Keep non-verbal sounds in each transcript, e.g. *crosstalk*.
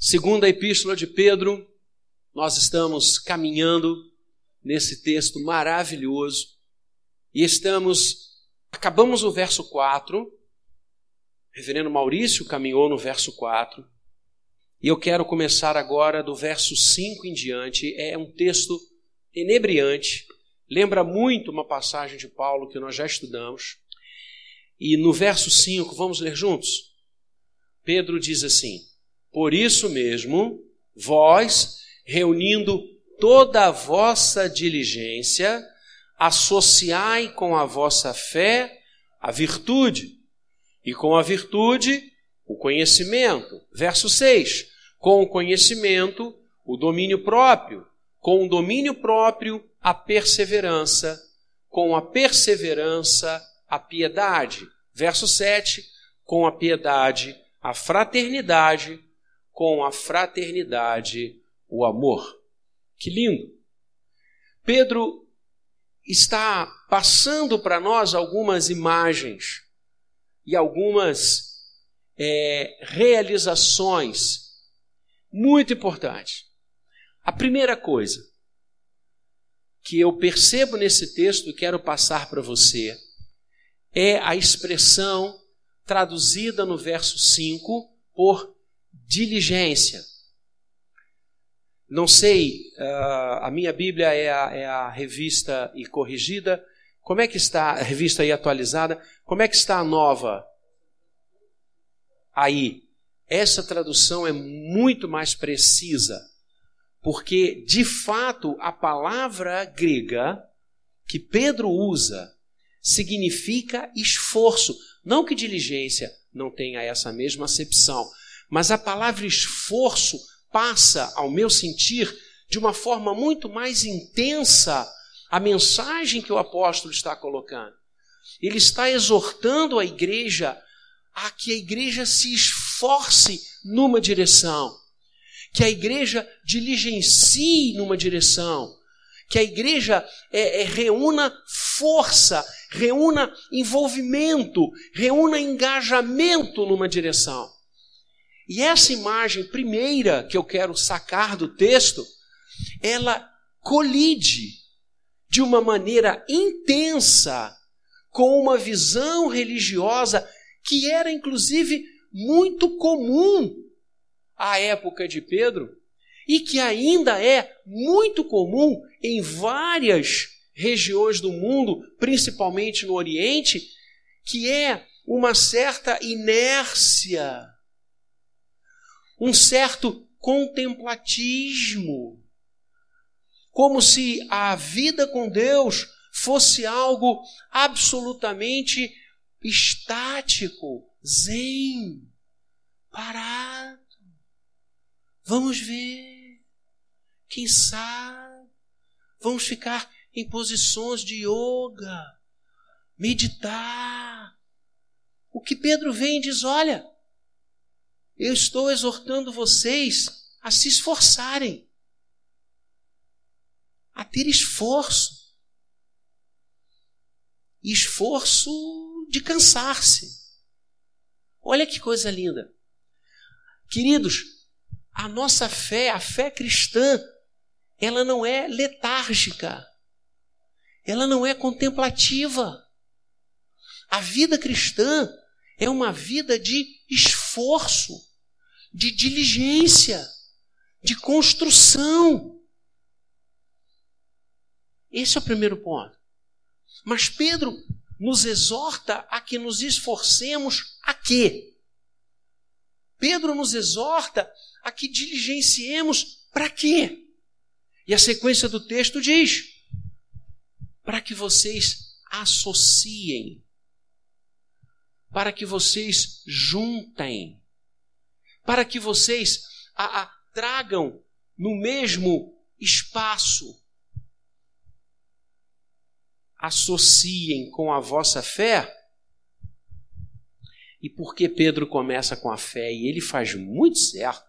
Segunda Epístola de Pedro, nós estamos caminhando nesse texto maravilhoso e estamos, acabamos o verso 4, o reverendo Maurício caminhou no verso 4, e eu quero começar agora do verso 5 em diante, é um texto enebriante, lembra muito uma passagem de Paulo que nós já estudamos, e no verso 5, vamos ler juntos? Pedro diz assim: Por isso mesmo, vós, reunindo toda a vossa diligência, associai com a vossa fé a virtude, e com a virtude o conhecimento. Verso 6: Com o conhecimento, o domínio próprio, com o domínio próprio, a perseverança, com a perseverança, a piedade. Verso 7: Com a piedade, a fraternidade, com a fraternidade, o amor. Que lindo! Pedro está passando para nós algumas imagens e algumas é, realizações muito importantes. A primeira coisa que eu percebo nesse texto e quero passar para você é a expressão traduzida no verso 5 por diligência. Não sei, uh, a minha Bíblia é a, é a, revista e corrigida. Como é que está a revista e atualizada? Como é que está a nova? Aí, essa tradução é muito mais precisa, porque de fato a palavra grega que Pedro usa significa esforço. Não que diligência não tenha essa mesma acepção, mas a palavra esforço passa, ao meu sentir, de uma forma muito mais intensa a mensagem que o apóstolo está colocando. Ele está exortando a igreja a que a igreja se esforce numa direção, que a igreja diligencie numa direção, que a igreja é, é, reúna força, reúna envolvimento, reúna engajamento numa direção. E essa imagem primeira que eu quero sacar do texto, ela colide de uma maneira intensa com uma visão religiosa que era inclusive muito comum à época de Pedro e que ainda é muito comum em várias regiões do mundo, principalmente no Oriente, que é uma certa inércia, um certo contemplatismo, como se a vida com Deus fosse algo absolutamente estático, zen, parado. Vamos ver, quem sabe, vamos ficar em posições de yoga, meditar. O que Pedro vem e diz: olha, eu estou exortando vocês a se esforçarem, a ter esforço. Esforço de cansar-se. Olha que coisa linda. Queridos, a nossa fé, a fé cristã, ela não é letárgica ela não é contemplativa. A vida cristã é uma vida de esforço, de diligência, de construção. Esse é o primeiro ponto. Mas Pedro nos exorta a que nos esforcemos a quê? Pedro nos exorta a que diligenciemos para quê? E a sequência do texto diz: para que vocês associem, para que vocês juntem, para que vocês a, a, tragam no mesmo espaço. Associem com a vossa fé. E por que Pedro começa com a fé? E ele faz muito certo.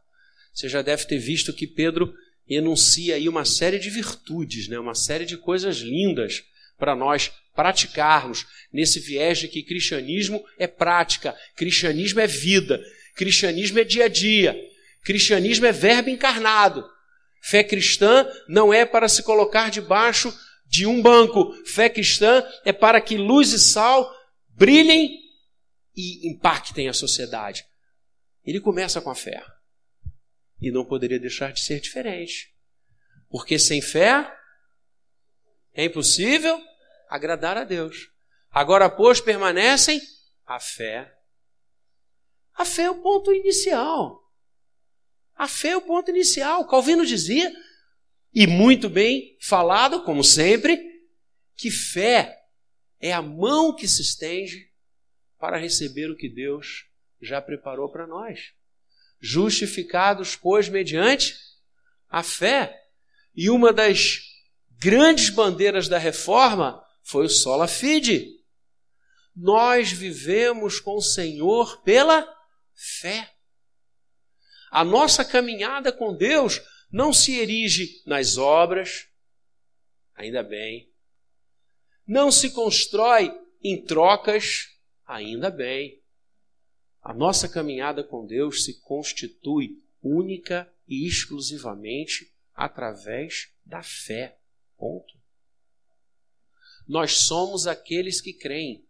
Você já deve ter visto que Pedro enuncia aí uma série de virtudes, né? uma série de coisas lindas para nós praticarmos nesse viés de que cristianismo é prática, cristianismo é vida, cristianismo é dia a dia, Cristianismo é verbo encarnado. Fé cristã não é para se colocar debaixo de um banco. Fé cristã é para que luz e sal brilhem e impactem a sociedade. Ele começa com a fé. E não poderia deixar de ser diferente. Porque sem fé é impossível agradar a Deus. Agora, pois, permanecem a fé. A fé é o ponto inicial. A fé é o ponto inicial. Calvino dizia, e muito bem falado, como sempre, que fé é a mão que se estende para receber o que Deus já preparou para nós. Justificados, pois, mediante a fé. E uma das grandes bandeiras da reforma foi o sola fide. Nós vivemos com o Senhor pela fé. A nossa caminhada com Deus não se erige nas obras, ainda bem. Não se constrói em trocas, ainda bem. A nossa caminhada com Deus se constitui única e exclusivamente através da fé. Ponto. Nós somos aqueles que creem.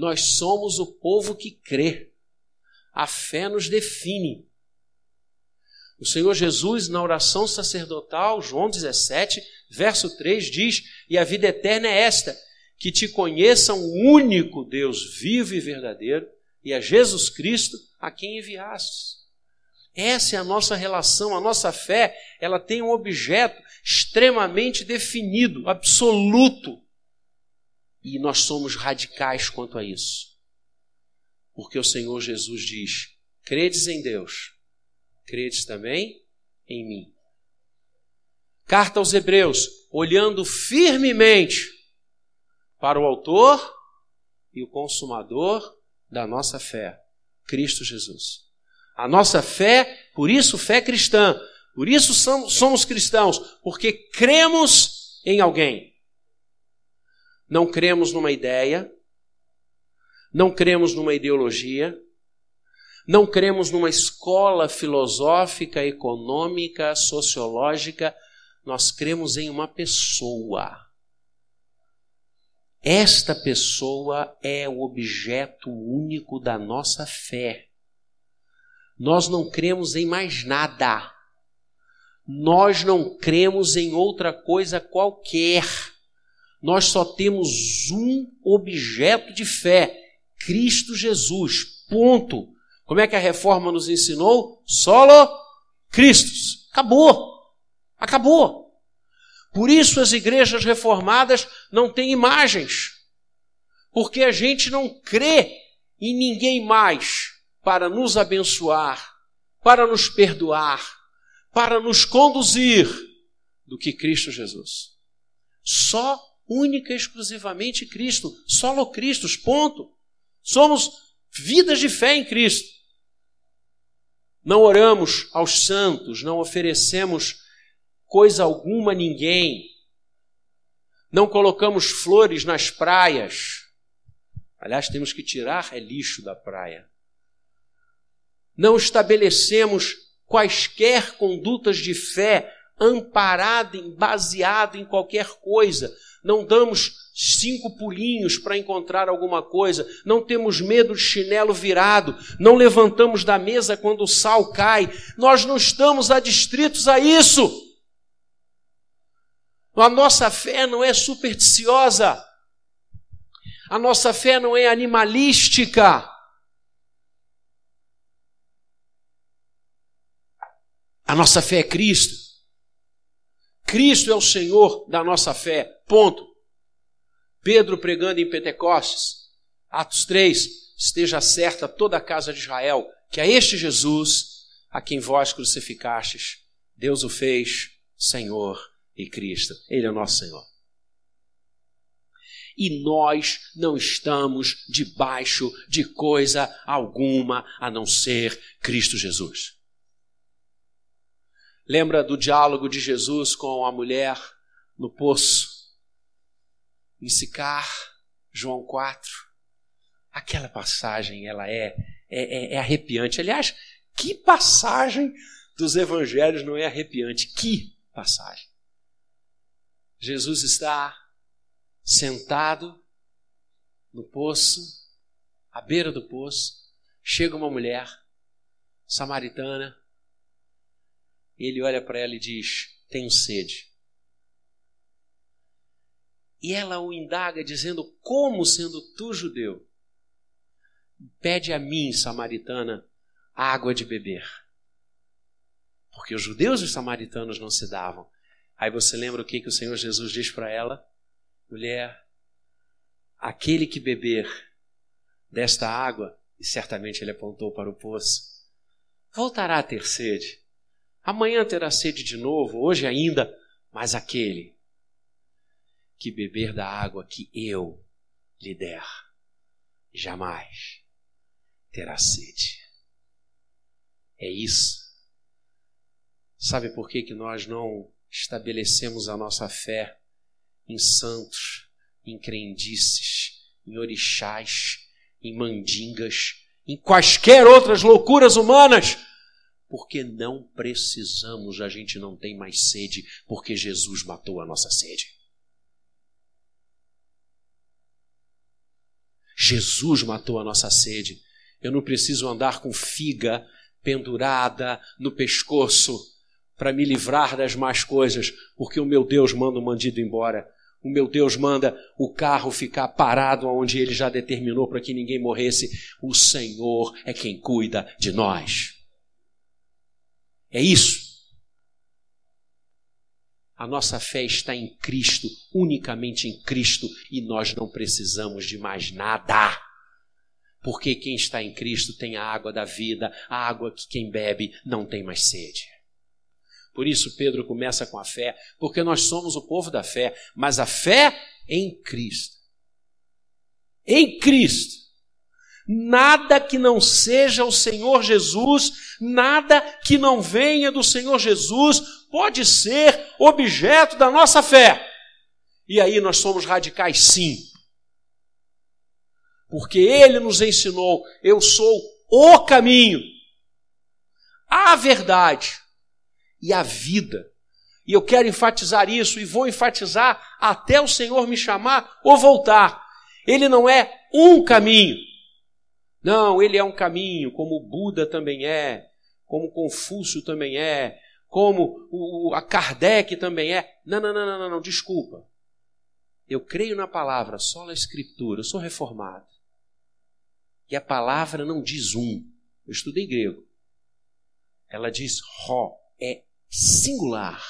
Nós somos o povo que crê. A fé nos define. O Senhor Jesus, na oração sacerdotal, João 17, verso 3, diz: E a vida eterna é esta, que te conheçam o único Deus vivo e verdadeiro, e a Jesus Cristo a quem enviastes. Essa é a nossa relação, a nossa fé, ela tem um objeto extremamente definido, absoluto. E nós somos radicais quanto a isso. Porque o Senhor Jesus diz: credes em Deus, credes também em mim. Carta aos Hebreus, olhando firmemente para o Autor e o Consumador da nossa fé, Cristo Jesus. A nossa fé, por isso fé cristã, por isso somos cristãos, porque cremos em alguém. Não cremos numa ideia, não cremos numa ideologia, não cremos numa escola filosófica, econômica, sociológica, nós cremos em uma pessoa. Esta pessoa é o objeto único da nossa fé. Nós não cremos em mais nada. Nós não cremos em outra coisa qualquer. Nós só temos um objeto de fé: Cristo Jesus. Ponto. Como é que a reforma nos ensinou? Solo Cristos. Acabou. Acabou. Por isso as igrejas reformadas não têm imagens. Porque a gente não crê em ninguém mais para nos abençoar, para nos perdoar, para nos conduzir do que Cristo Jesus. Só, única e exclusivamente Cristo, solo Cristo, ponto. Somos vidas de fé em Cristo. Não oramos aos santos, não oferecemos coisa alguma a ninguém. Não colocamos flores nas praias. Aliás, temos que tirar é lixo da praia não estabelecemos quaisquer condutas de fé amparado, em, baseado em qualquer coisa, não damos cinco pulinhos para encontrar alguma coisa, não temos medo de chinelo virado, não levantamos da mesa quando o sal cai, nós não estamos adstritos a isso. A nossa fé não é supersticiosa, a nossa fé não é animalística. A nossa fé é Cristo. Cristo é o Senhor da nossa fé. Ponto. Pedro pregando em Pentecostes, Atos 3, esteja certa toda a casa de Israel que a este Jesus, a quem vós crucificastes, Deus o fez Senhor e Cristo. Ele é o nosso Senhor. E nós não estamos debaixo de coisa alguma a não ser Cristo Jesus. Lembra do diálogo de Jesus com a mulher no poço? Em Sicar, João 4. Aquela passagem, ela é, é, é, é arrepiante. Aliás, que passagem dos evangelhos não é arrepiante? Que passagem. Jesus está sentado no poço, à beira do poço, chega uma mulher samaritana, ele olha para ela e diz: Tenho sede. E ela o indaga, dizendo: Como, sendo tu judeu, pede a mim, samaritana, água de beber? Porque os judeus e os samaritanos não se davam. Aí você lembra o que, que o Senhor Jesus diz para ela? Mulher, aquele que beber desta água, e certamente ele apontou para o poço, voltará a ter sede. Amanhã terá sede de novo, hoje ainda, mas aquele que beber da água que eu lhe der, jamais terá sede. É isso. Sabe por que, que nós não estabelecemos a nossa fé em santos, em crendices, em orixás, em mandingas, em quaisquer outras loucuras humanas? Porque não precisamos, a gente não tem mais sede, porque Jesus matou a nossa sede. Jesus matou a nossa sede. Eu não preciso andar com figa pendurada no pescoço para me livrar das más coisas, porque o meu Deus manda o bandido embora. O meu Deus manda o carro ficar parado onde ele já determinou para que ninguém morresse. O Senhor é quem cuida de nós. É isso. A nossa fé está em Cristo, unicamente em Cristo, e nós não precisamos de mais nada. Porque quem está em Cristo tem a água da vida, a água que quem bebe não tem mais sede. Por isso, Pedro começa com a fé, porque nós somos o povo da fé, mas a fé em Cristo. Em Cristo. Nada que não seja o Senhor Jesus, nada que não venha do Senhor Jesus, pode ser objeto da nossa fé. E aí nós somos radicais, sim. Porque Ele nos ensinou: eu sou o caminho, a verdade e a vida. E eu quero enfatizar isso e vou enfatizar até o Senhor me chamar ou voltar. Ele não é um caminho. Não, ele é um caminho, como Buda também é, como Confúcio também é, como o, a Kardec também é. Não, não, não, não, não, desculpa. Eu creio na palavra, só na escritura, eu sou reformado. E a palavra não diz um. Eu estudei grego. Ela diz ro, é singular.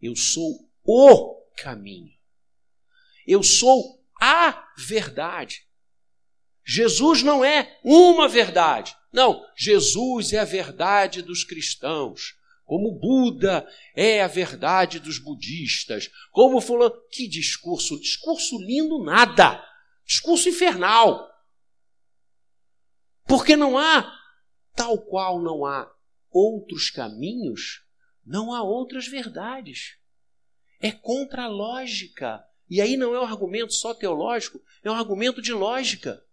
Eu sou o caminho. Eu sou a verdade. Jesus não é uma verdade. Não, Jesus é a verdade dos cristãos, como Buda é a verdade dos budistas, como fulano. Que discurso, discurso lindo nada, discurso infernal. Porque não há, tal qual não há outros caminhos, não há outras verdades. É contra a lógica. E aí não é um argumento só teológico, é um argumento de lógica.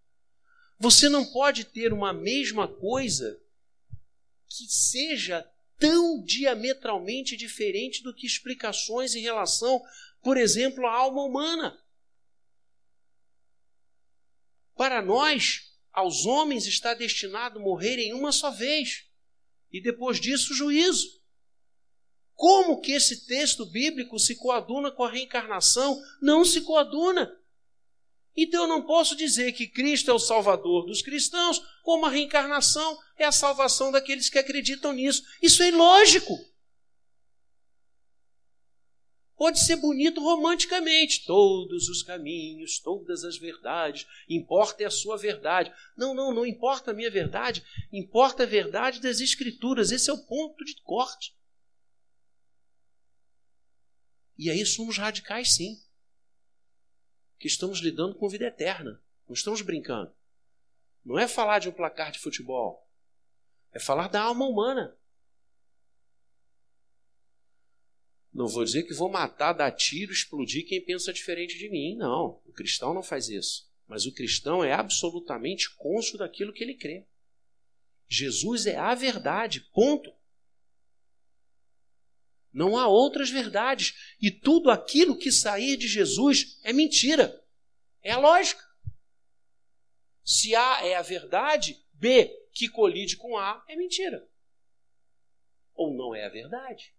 Você não pode ter uma mesma coisa que seja tão diametralmente diferente do que explicações em relação, por exemplo, à alma humana. Para nós, aos homens está destinado morrer em uma só vez, e depois disso, juízo. Como que esse texto bíblico se coaduna com a reencarnação? Não se coaduna. Então eu não posso dizer que Cristo é o salvador dos cristãos, como a reencarnação é a salvação daqueles que acreditam nisso. Isso é ilógico. Pode ser bonito romanticamente, todos os caminhos, todas as verdades, importa é a sua verdade. Não, não, não importa a minha verdade, importa a verdade das Escrituras. Esse é o ponto de corte. E aí somos radicais, sim que estamos lidando com vida eterna. Não estamos brincando. Não é falar de um placar de futebol. É falar da alma humana. Não vou dizer que vou matar, dar tiro, explodir quem pensa diferente de mim. Não. O cristão não faz isso. Mas o cristão é absolutamente cônscio daquilo que ele crê. Jesus é a verdade, ponto. Não há outras verdades. E tudo aquilo que sair de Jesus é mentira. É a lógica. Se A é a verdade, B, que colide com A, é mentira. Ou não é a verdade.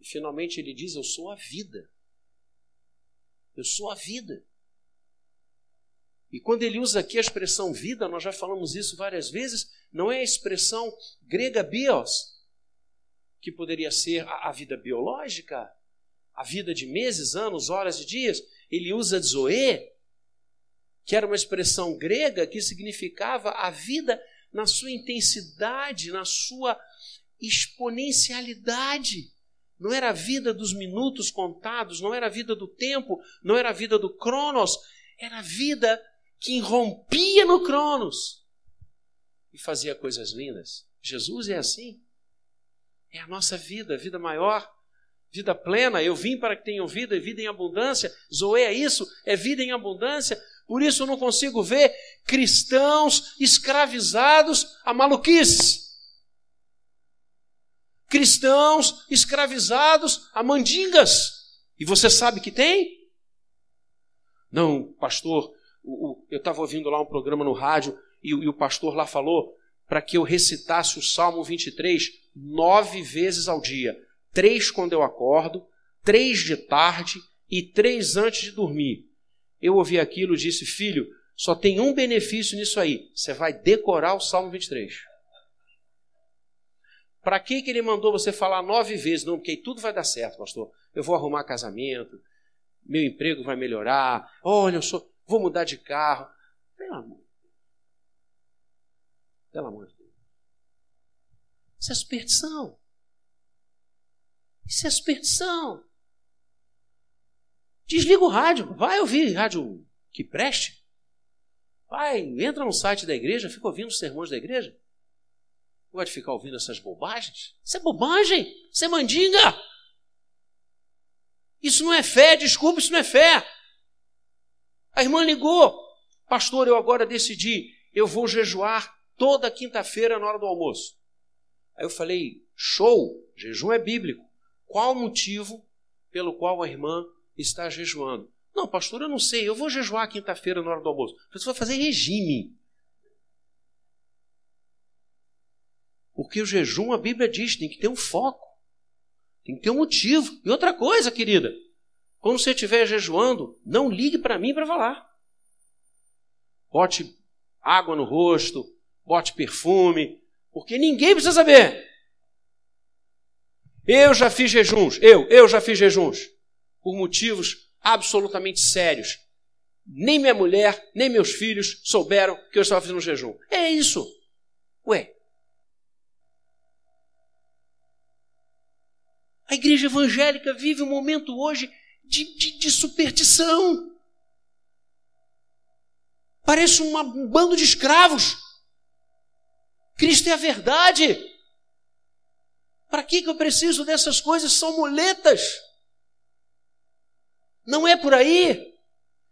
E finalmente ele diz: Eu sou a vida. Eu sou a vida. E quando ele usa aqui a expressão vida, nós já falamos isso várias vezes, não é a expressão grega bios, que poderia ser a, a vida biológica, a vida de meses, anos, horas e dias. Ele usa zoe, que era uma expressão grega que significava a vida na sua intensidade, na sua exponencialidade. Não era a vida dos minutos contados, não era a vida do tempo, não era a vida do Cronos, era a vida que irrompia no Cronos e fazia coisas lindas. Jesus é assim. É a nossa vida, vida maior, vida plena. Eu vim para que tenham vida e vida em abundância. Zoe é isso, é vida em abundância. Por isso eu não consigo ver cristãos escravizados a maluquices cristãos escravizados a mandingas. E você sabe que tem? Não, pastor, o, o, eu estava ouvindo lá um programa no rádio e, e o pastor lá falou para que eu recitasse o Salmo 23 nove vezes ao dia. Três quando eu acordo, três de tarde e três antes de dormir. Eu ouvi aquilo e disse, filho, só tem um benefício nisso aí. Você vai decorar o Salmo 23. Para que, que ele mandou você falar nove vezes? Não, porque tudo vai dar certo, pastor. Eu vou arrumar casamento, meu emprego vai melhorar. Olha, eu sou, vou mudar de carro. Pelo amor. Pelo amor de Deus. Isso é superstição. Isso é superstição. Desliga o rádio. Vai ouvir rádio que preste. Vai, entra no site da igreja, fica ouvindo os sermões da igreja. Gosta de ficar ouvindo essas bobagens? Isso é bobagem, isso é mandinga. Isso não é fé, desculpa, isso não é fé. A irmã ligou, pastor, eu agora decidi, eu vou jejuar toda quinta-feira na hora do almoço. Aí eu falei, show, jejum é bíblico. Qual o motivo pelo qual a irmã está jejuando? Não, pastor, eu não sei, eu vou jejuar quinta-feira na hora do almoço. Você vai fazer regime. Porque o jejum, a Bíblia diz, tem que ter um foco, tem que ter um motivo. E outra coisa, querida, quando você estiver jejuando, não ligue para mim para falar. Bote água no rosto, bote perfume, porque ninguém precisa saber. Eu já fiz jejuns, eu, eu já fiz jejuns, por motivos absolutamente sérios. Nem minha mulher, nem meus filhos souberam que eu estava fazendo um jejum. É isso. Ué, A igreja evangélica vive um momento hoje de, de, de superstição. Parece uma, um bando de escravos. Cristo é a verdade. Para que, que eu preciso dessas coisas? São muletas. Não é por aí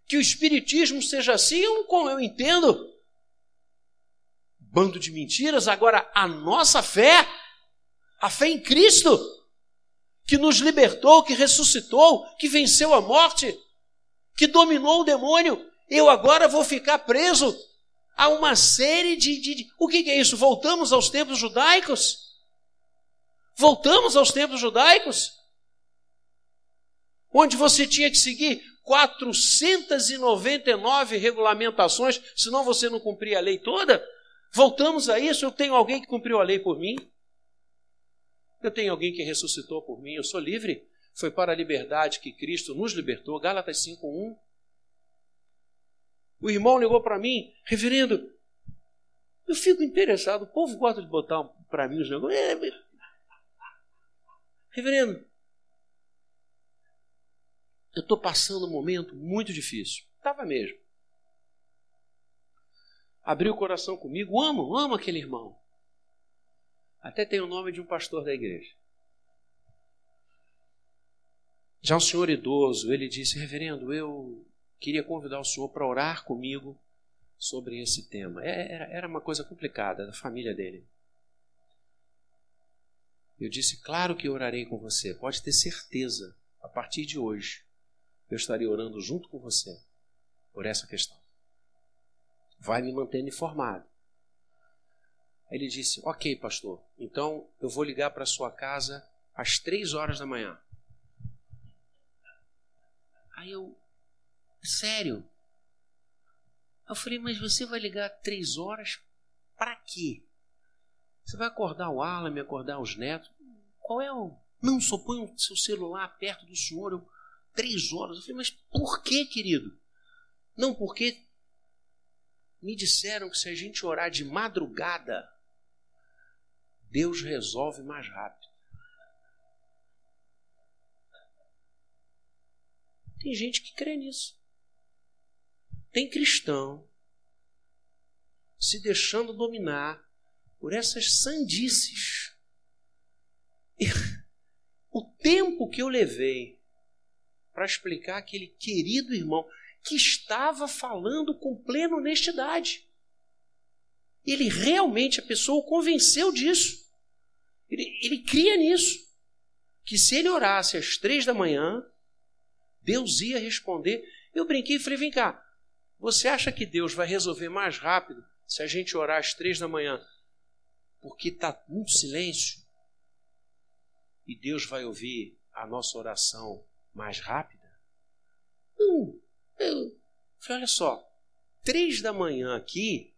que o Espiritismo seja assim, eu, eu entendo. Bando de mentiras. Agora, a nossa fé, a fé em Cristo, que nos libertou, que ressuscitou, que venceu a morte, que dominou o demônio, eu agora vou ficar preso a uma série de. de, de... O que, que é isso? Voltamos aos tempos judaicos? Voltamos aos tempos judaicos? Onde você tinha que seguir 499 regulamentações, senão você não cumpria a lei toda? Voltamos a isso? Eu tenho alguém que cumpriu a lei por mim? Eu tenho alguém que ressuscitou por mim, eu sou livre. Foi para a liberdade que Cristo nos libertou. Gálatas 5:1. O irmão ligou para mim, reverendo, eu fico interessado, o povo gosta de botar para mim os negócios. É, reverendo, eu estou passando um momento muito difícil. Estava mesmo. Abriu o coração comigo, amo, amo aquele irmão. Até tem o nome de um pastor da igreja. Já um senhor idoso, ele disse: Reverendo, eu queria convidar o senhor para orar comigo sobre esse tema. É, era uma coisa complicada da família dele. Eu disse, claro que orarei com você, pode ter certeza, a partir de hoje, eu estarei orando junto com você por essa questão. Vai me mantendo informado. Aí ele disse, ok, pastor, então eu vou ligar para sua casa às três horas da manhã. Aí eu, sério? Eu falei, mas você vai ligar três horas para quê? Você vai acordar o Alan, me acordar os netos? Qual é o. Não, só põe o seu celular perto do senhor. Eu, três horas. Eu falei, mas por que, querido? Não, porque me disseram que se a gente orar de madrugada, Deus resolve mais rápido. Tem gente que crê nisso. Tem cristão se deixando dominar por essas sandices. E *laughs* o tempo que eu levei para explicar aquele querido irmão que estava falando com plena honestidade. Ele realmente, a pessoa o convenceu disso. Ele, ele cria nisso. Que se ele orasse às três da manhã, Deus ia responder. Eu brinquei e falei: vem cá, você acha que Deus vai resolver mais rápido se a gente orar às três da manhã? Porque está muito silêncio? E Deus vai ouvir a nossa oração mais rápida? Não. Eu falei: olha só, três da manhã aqui,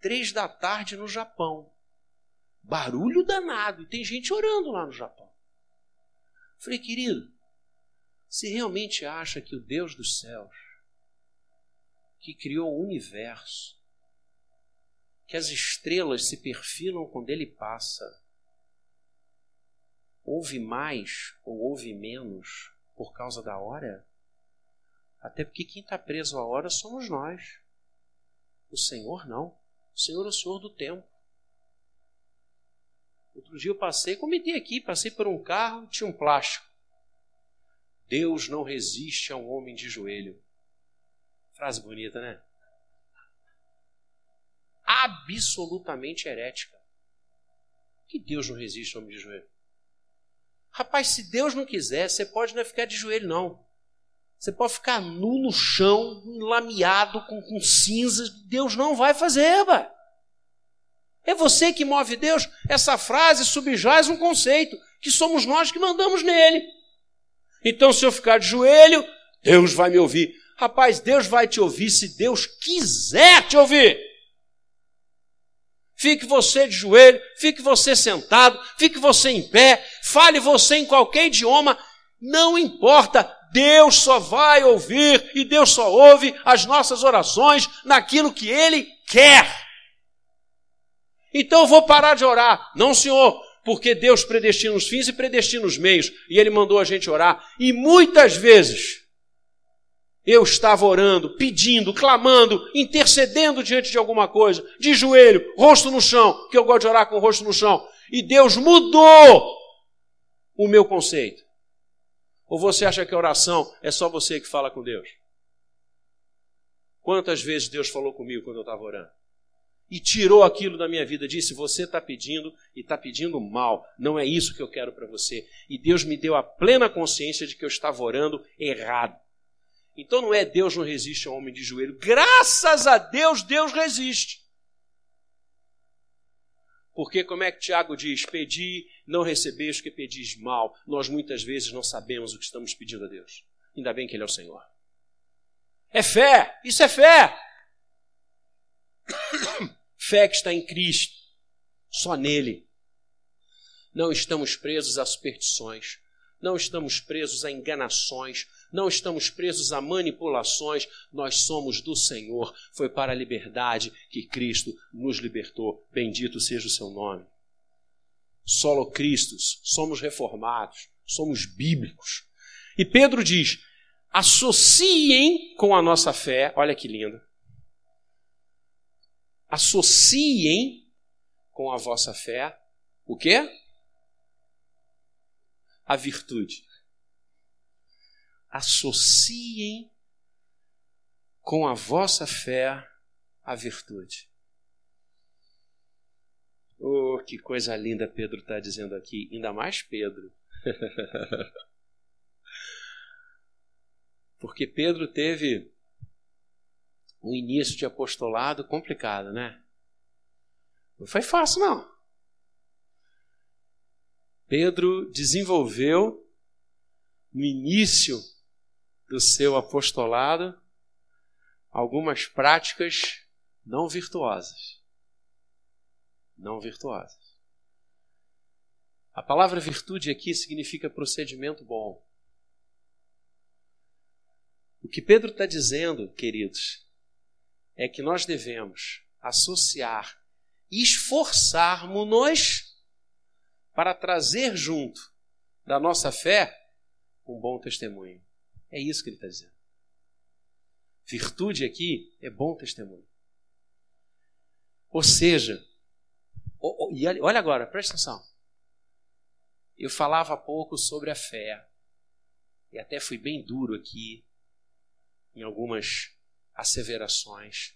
três da tarde no Japão. Barulho danado. E tem gente orando lá no Japão. Falei, querido, se realmente acha que o Deus dos céus, que criou o universo, que as estrelas se perfilam quando ele passa, ouve mais ou ouve menos por causa da hora? Até porque quem está preso à hora somos nós. O Senhor não. O Senhor é o Senhor do tempo. Outro dia eu passei, comentei aqui, passei por um carro, tinha um plástico. Deus não resiste a um homem de joelho. Frase bonita, né? Absolutamente herética. Que Deus não resiste a um homem de joelho. Rapaz, se Deus não quiser, você pode não ficar de joelho, não. Você pode ficar nu no chão, lameado, com, com cinzas. Deus não vai fazer, rapaz. É você que move Deus. Essa frase subjaz um conceito, que somos nós que mandamos nele. Então, se eu ficar de joelho, Deus vai me ouvir. Rapaz, Deus vai te ouvir se Deus quiser te ouvir. Fique você de joelho, fique você sentado, fique você em pé, fale você em qualquer idioma, não importa, Deus só vai ouvir e Deus só ouve as nossas orações naquilo que Ele quer. Então eu vou parar de orar. Não, Senhor, porque Deus predestina os fins e predestina os meios. E Ele mandou a gente orar. E muitas vezes eu estava orando, pedindo, clamando, intercedendo diante de alguma coisa, de joelho, rosto no chão, que eu gosto de orar com o rosto no chão. E Deus mudou o meu conceito. Ou você acha que a oração é só você que fala com Deus? Quantas vezes Deus falou comigo quando eu estava orando? e tirou aquilo da minha vida. Disse: Você está pedindo e está pedindo mal. Não é isso que eu quero para você. E Deus me deu a plena consciência de que eu estava orando errado. Então não é Deus não resiste ao homem de joelho. Graças a Deus, Deus resiste. Porque, como é que Tiago diz? Pedi, não recebeis, que pedis mal. Nós muitas vezes não sabemos o que estamos pedindo a Deus. Ainda bem que Ele é o Senhor. É fé, isso é fé. *coughs* Fé que está em Cristo, só nele. Não estamos presos a superstições, não estamos presos a enganações, não estamos presos a manipulações, nós somos do Senhor. Foi para a liberdade que Cristo nos libertou. Bendito seja o seu nome. Solo Cristos, somos reformados, somos bíblicos. E Pedro diz: associem com a nossa fé, olha que lindo, associem com a vossa fé o quê? A virtude. Associem com a vossa fé a virtude. Oh, que coisa linda Pedro está dizendo aqui, ainda mais Pedro. *laughs* Porque Pedro teve um início de apostolado complicado, né? Não foi fácil, não. Pedro desenvolveu no início do seu apostolado algumas práticas não virtuosas. Não virtuosas. A palavra virtude aqui significa procedimento bom. O que Pedro está dizendo, queridos, é que nós devemos associar, esforçarmos-nos para trazer junto da nossa fé um bom testemunho. É isso que ele está dizendo. Virtude aqui é bom testemunho. Ou seja, olha agora, presta atenção. Eu falava há pouco sobre a fé, e até fui bem duro aqui em algumas asseverações,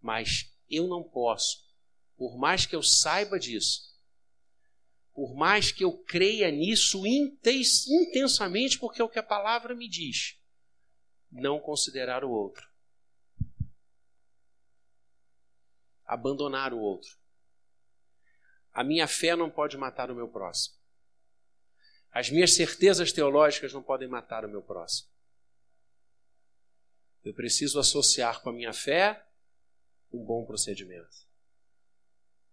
mas eu não posso, por mais que eu saiba disso, por mais que eu creia nisso intensamente, porque é o que a palavra me diz, não considerar o outro. Abandonar o outro. A minha fé não pode matar o meu próximo. As minhas certezas teológicas não podem matar o meu próximo. Eu preciso associar com a minha fé um bom procedimento.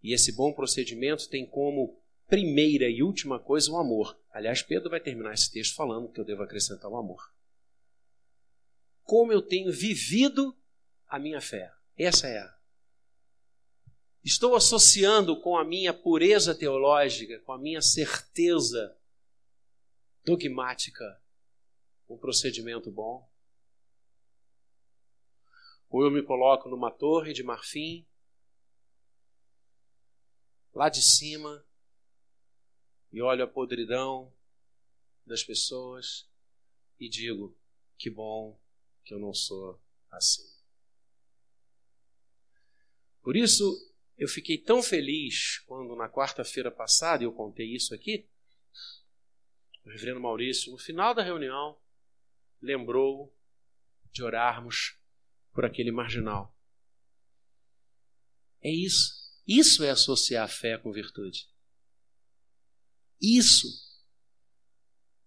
E esse bom procedimento tem como primeira e última coisa o amor. Aliás, Pedro vai terminar esse texto falando que eu devo acrescentar o amor. Como eu tenho vivido a minha fé. Essa é a. Estou associando com a minha pureza teológica, com a minha certeza dogmática, um procedimento bom. Ou eu me coloco numa torre de marfim, lá de cima, e olho a podridão das pessoas e digo: que bom que eu não sou assim. Por isso, eu fiquei tão feliz quando, na quarta-feira passada, eu contei isso aqui, o reverendo Maurício, no final da reunião, lembrou de orarmos por aquele marginal. É isso. Isso é associar a fé com virtude. Isso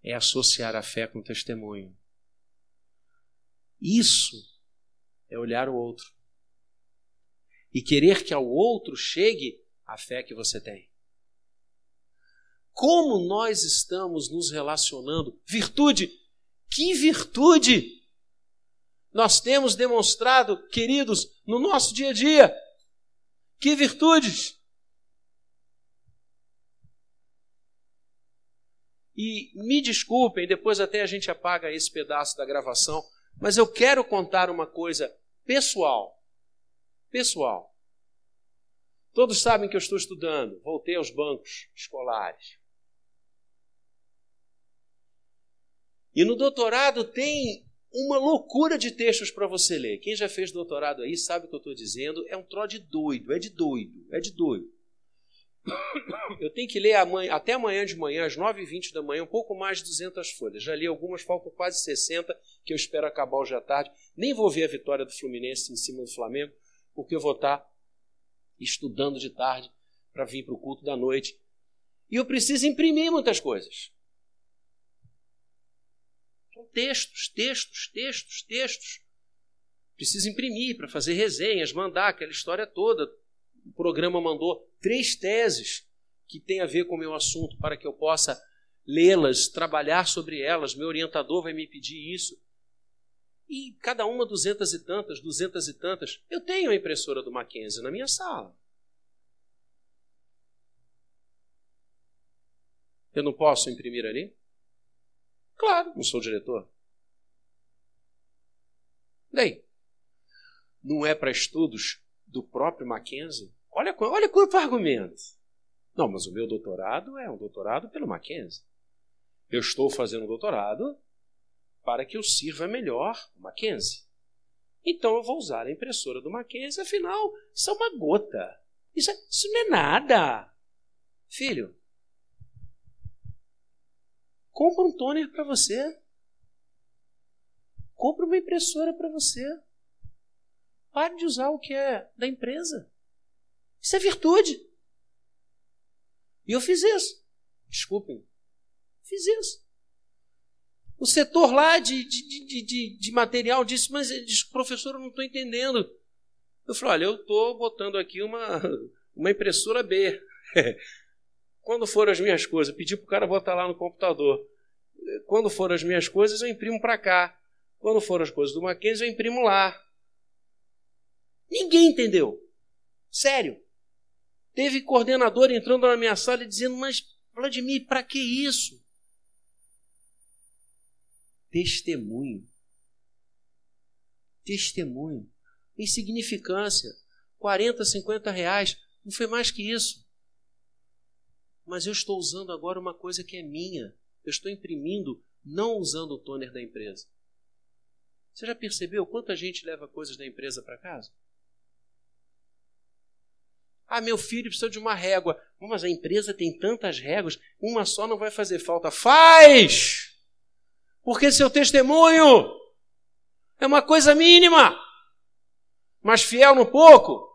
é associar a fé com testemunho. Isso é olhar o outro e querer que ao outro chegue a fé que você tem. Como nós estamos nos relacionando? Virtude, que virtude nós temos demonstrado, queridos, no nosso dia a dia? Que virtudes! E me desculpem, depois até a gente apaga esse pedaço da gravação, mas eu quero contar uma coisa pessoal. Pessoal. Todos sabem que eu estou estudando, voltei aos bancos escolares. E no doutorado tem uma loucura de textos para você ler. Quem já fez doutorado aí sabe o que eu estou dizendo. É um tro de doido, é de doido, é de doido. *coughs* Eu tenho que ler amanhã, até amanhã de manhã, às 9h20 da manhã, um pouco mais de 200 folhas. Já li algumas, faltam quase 60, que eu espero acabar hoje à tarde. Nem vou ver a vitória do Fluminense em cima do Flamengo, porque eu vou estar estudando de tarde para vir para o culto da noite. E eu preciso imprimir muitas coisas. São textos, textos, textos, textos. Preciso imprimir para fazer resenhas, mandar aquela história toda. O programa mandou três teses que têm a ver com o meu assunto para que eu possa lê-las, trabalhar sobre elas. Meu orientador vai me pedir isso. E cada uma duzentas e tantas, duzentas e tantas. Eu tenho a impressora do Mackenzie na minha sala. Eu não posso imprimir ali? Claro, não sou diretor. Daí, não é para estudos do próprio Mackenzie? Olha, olha quanto argumento. Não, mas o meu doutorado é um doutorado pelo Mackenzie. Eu estou fazendo um doutorado para que eu sirva melhor o Mackenzie. Então eu vou usar a impressora do Mackenzie, afinal, isso é uma gota. Isso, é, isso não é nada. Filho, compra um toner para você. Compra uma impressora para você. Pare de usar o que é da empresa. Isso é virtude. E eu fiz isso. Desculpem. Fiz isso. O setor lá de, de, de, de, de material disse, mas disse, professor, eu não estou entendendo. Eu falei, olha, eu estou botando aqui uma, uma impressora B. *laughs* Quando foram as minhas coisas, pedi para o cara botar lá no computador. Quando foram as minhas coisas, eu imprimo para cá. Quando foram as coisas do Mackenzie, eu imprimo lá. Ninguém entendeu. Sério. Teve coordenador entrando na minha sala e dizendo, mas Vladimir, para que isso? testemunho. Testemunho. Insignificância. 40, 50 reais. Não foi mais que isso. Mas eu estou usando agora uma coisa que é minha. Eu estou imprimindo, não usando o toner da empresa. Você já percebeu quanta gente leva coisas da empresa para casa? Ah, meu filho precisa de uma régua. Mas a empresa tem tantas réguas, uma só não vai fazer falta. Faz! Porque seu testemunho é uma coisa mínima, mas fiel no pouco,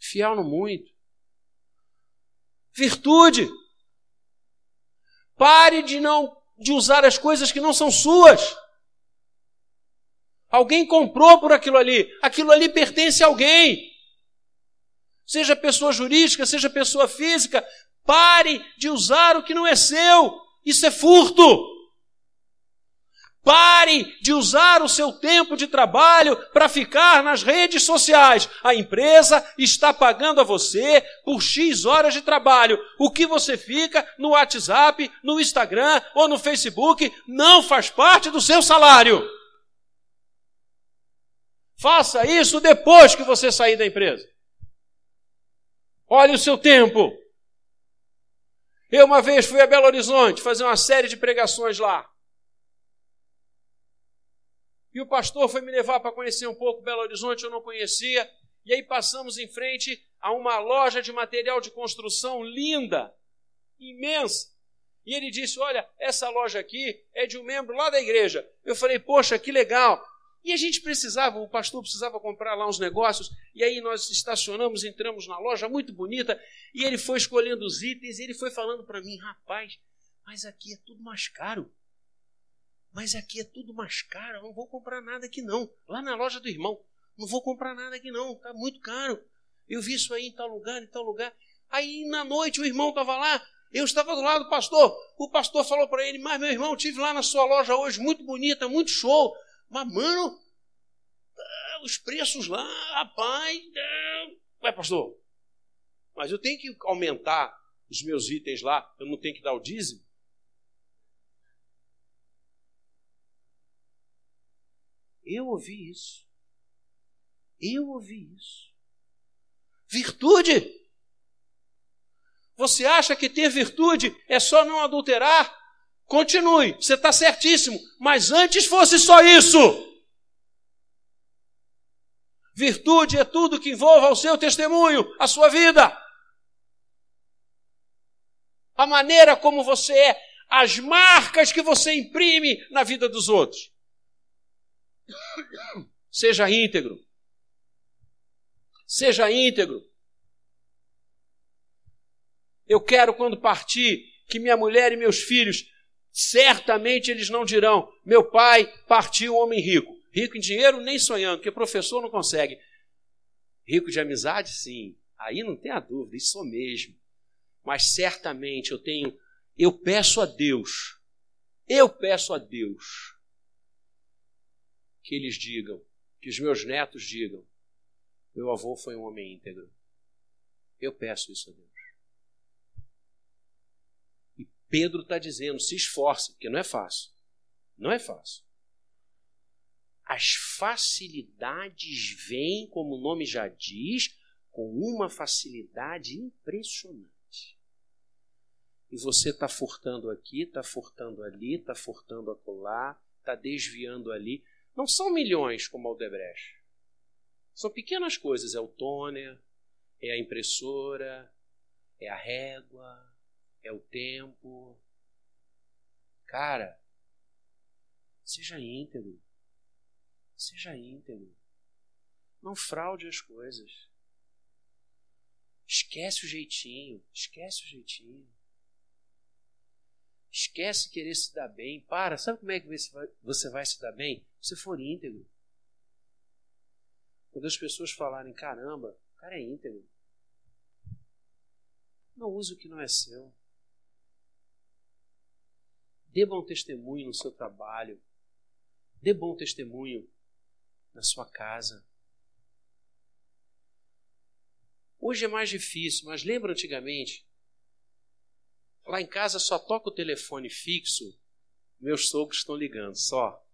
fiel no muito. Virtude. Pare de não de usar as coisas que não são suas. Alguém comprou por aquilo ali. Aquilo ali pertence a alguém. Seja pessoa jurídica, seja pessoa física, pare de usar o que não é seu. Isso é furto. Pare de usar o seu tempo de trabalho para ficar nas redes sociais. A empresa está pagando a você por X horas de trabalho. O que você fica no WhatsApp, no Instagram ou no Facebook não faz parte do seu salário. Faça isso depois que você sair da empresa. Olhe o seu tempo. Eu uma vez fui a Belo Horizonte fazer uma série de pregações lá. E o pastor foi me levar para conhecer um pouco Belo Horizonte, eu não conhecia. E aí passamos em frente a uma loja de material de construção linda, imensa. E ele disse: Olha, essa loja aqui é de um membro lá da igreja. Eu falei: Poxa, que legal. E a gente precisava, o pastor precisava comprar lá uns negócios, e aí nós estacionamos, entramos na loja muito bonita, e ele foi escolhendo os itens, e ele foi falando para mim, rapaz, mas aqui é tudo mais caro. Mas aqui é tudo mais caro, eu não vou comprar nada aqui não. Lá na loja do irmão, não vou comprar nada aqui não, tá muito caro. Eu vi isso aí em tal lugar, em tal lugar. Aí na noite o irmão estava lá, eu estava do lado do pastor. O pastor falou para ele: Mas meu irmão, tive lá na sua loja hoje, muito bonita, muito show. Mas, mano, ah, os preços lá, rapaz. É... Ué, pastor, mas eu tenho que aumentar os meus itens lá, eu não tenho que dar o dízimo? Eu ouvi isso. Eu ouvi isso. Virtude. Você acha que ter virtude é só não adulterar? Continue, você está certíssimo, mas antes fosse só isso. Virtude é tudo que envolva o seu testemunho, a sua vida. A maneira como você é, as marcas que você imprime na vida dos outros. Seja íntegro. Seja íntegro. Eu quero, quando partir, que minha mulher e meus filhos certamente eles não dirão: meu pai partiu homem rico. Rico em dinheiro, nem sonhando, porque professor não consegue. Rico de amizade, sim. Aí não tem a dúvida, isso mesmo. Mas certamente eu tenho, eu peço a Deus, eu peço a Deus que eles digam, que os meus netos digam: meu avô foi um homem íntegro. Eu peço isso a Deus. Pedro está dizendo: se esforce, porque não é fácil. Não é fácil. As facilidades vêm, como o nome já diz, com uma facilidade impressionante. E você está furtando aqui, está furtando ali, está furtando acolá, está desviando ali. não são milhões como Aldebrecht. São pequenas coisas. É o toner, é a impressora, é a régua, é o tempo. Cara, seja íntegro. Seja íntegro. Não fraude as coisas. Esquece o jeitinho, esquece o jeitinho. Esquece querer se dar bem. Para, sabe como é que você vai, se dar bem? Se for íntegro. Quando as pessoas falarem, caramba, o cara é íntegro. Não use o que não é seu. Dê bom testemunho no seu trabalho. Dê bom testemunho na sua casa. Hoje é mais difícil, mas lembra antigamente? Lá em casa só toca o telefone fixo, meus sogros estão ligando, só.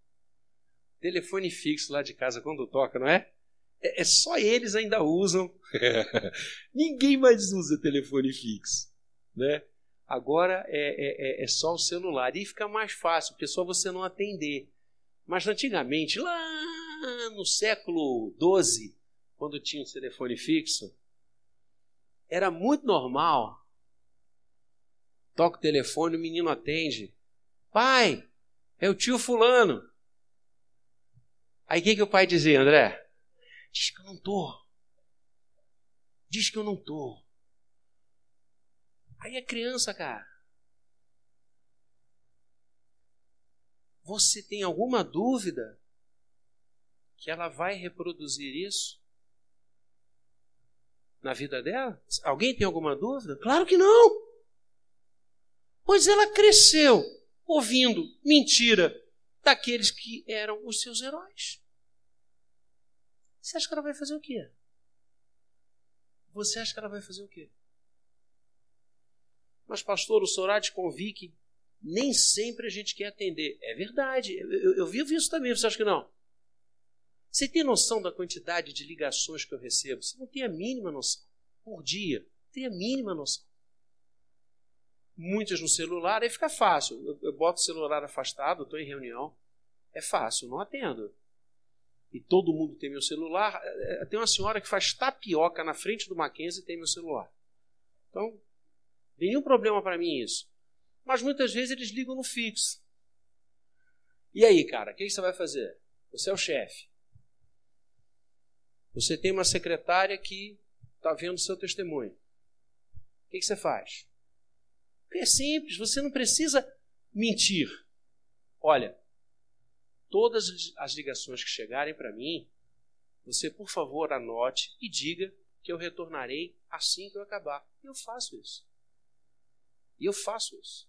Telefone fixo lá de casa quando toca, não é? É, é só eles ainda usam. *laughs* Ninguém mais usa telefone fixo, né? Agora é, é, é, é só o celular e fica mais fácil, porque é só você não atender. Mas antigamente, lá no século XII, quando tinha o telefone fixo, era muito normal Toca o telefone, o menino atende. Pai, é o tio fulano. Aí o que, que o pai dizia, André? Diz que eu não tô. Diz que eu não tô. Aí a criança, cara. Você tem alguma dúvida que ela vai reproduzir isso na vida dela? Alguém tem alguma dúvida? Claro que não. Pois ela cresceu ouvindo mentira daqueles que eram os seus heróis. Você acha que ela vai fazer o quê? Você acha que ela vai fazer o quê? Mas, pastor, o Sorate convique nem sempre a gente quer atender. É verdade. Eu, eu, eu vivo isso também. Você acha que não? Você tem noção da quantidade de ligações que eu recebo? Você não tem a mínima noção. Por dia. Tem a mínima noção muitas no celular, aí fica fácil. Eu, eu boto o celular afastado, estou em reunião, é fácil, não atendo. E todo mundo tem meu celular. É, é, tem uma senhora que faz tapioca na frente do Mackenzie e tem meu celular. Então, nenhum problema para mim isso. Mas muitas vezes eles ligam no fixo. E aí, cara, o que você vai fazer? Você é o chefe. Você tem uma secretária que está vendo seu testemunho. O que você faz? É simples, você não precisa mentir. Olha, todas as ligações que chegarem para mim, você, por favor, anote e diga que eu retornarei assim que eu acabar. Eu faço isso. E eu faço isso.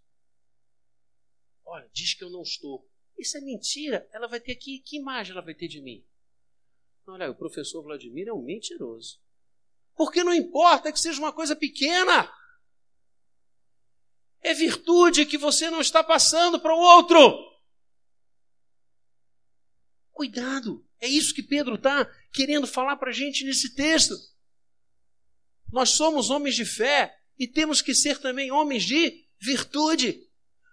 Olha, diz que eu não estou. Isso é mentira. Ela vai ter que. Que imagem ela vai ter de mim? Olha, o professor Vladimir é um mentiroso. Porque não importa que seja uma coisa pequena. É virtude que você não está passando para o outro. Cuidado, é isso que Pedro está querendo falar para a gente nesse texto. Nós somos homens de fé e temos que ser também homens de virtude.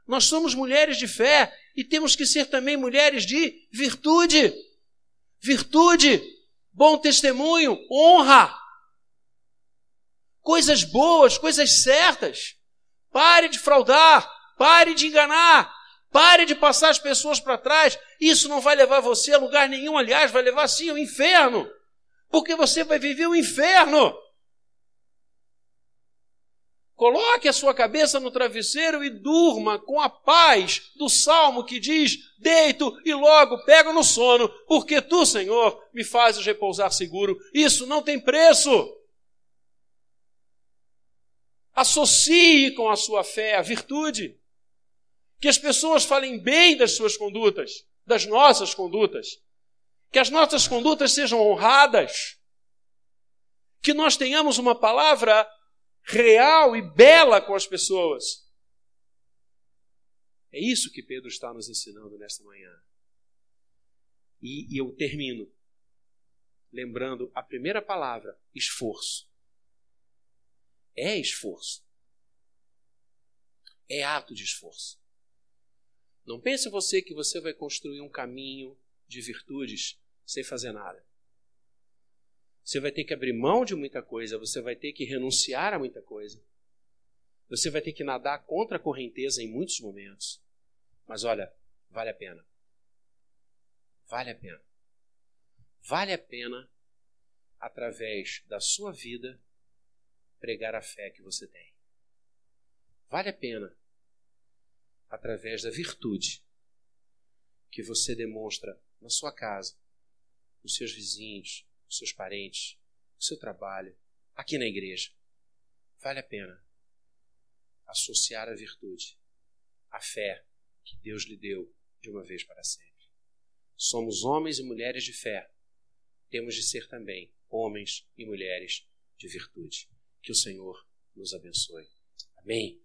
Nós somos mulheres de fé e temos que ser também mulheres de virtude. Virtude, bom testemunho, honra, coisas boas, coisas certas. Pare de fraudar, pare de enganar, pare de passar as pessoas para trás. Isso não vai levar você a lugar nenhum, aliás, vai levar sim ao inferno. Porque você vai viver o inferno. Coloque a sua cabeça no travesseiro e durma com a paz do salmo que diz: Deito e logo pego no sono, porque tu, Senhor, me fazes repousar seguro. Isso não tem preço. Associe com a sua fé a virtude. Que as pessoas falem bem das suas condutas, das nossas condutas. Que as nossas condutas sejam honradas. Que nós tenhamos uma palavra real e bela com as pessoas. É isso que Pedro está nos ensinando nesta manhã. E, e eu termino lembrando a primeira palavra: esforço é esforço. É ato de esforço. Não pense você que você vai construir um caminho de virtudes sem fazer nada. Você vai ter que abrir mão de muita coisa, você vai ter que renunciar a muita coisa. Você vai ter que nadar contra a correnteza em muitos momentos. Mas olha, vale a pena. Vale a pena. Vale a pena, através da sua vida, pregar a fé que você tem. Vale a pena, através da virtude que você demonstra na sua casa, nos seus vizinhos, seus parentes, no seu trabalho, aqui na igreja. Vale a pena associar a virtude, a fé que Deus lhe deu de uma vez para sempre. Somos homens e mulheres de fé. Temos de ser também homens e mulheres de virtude. Que o Senhor nos abençoe. Amém.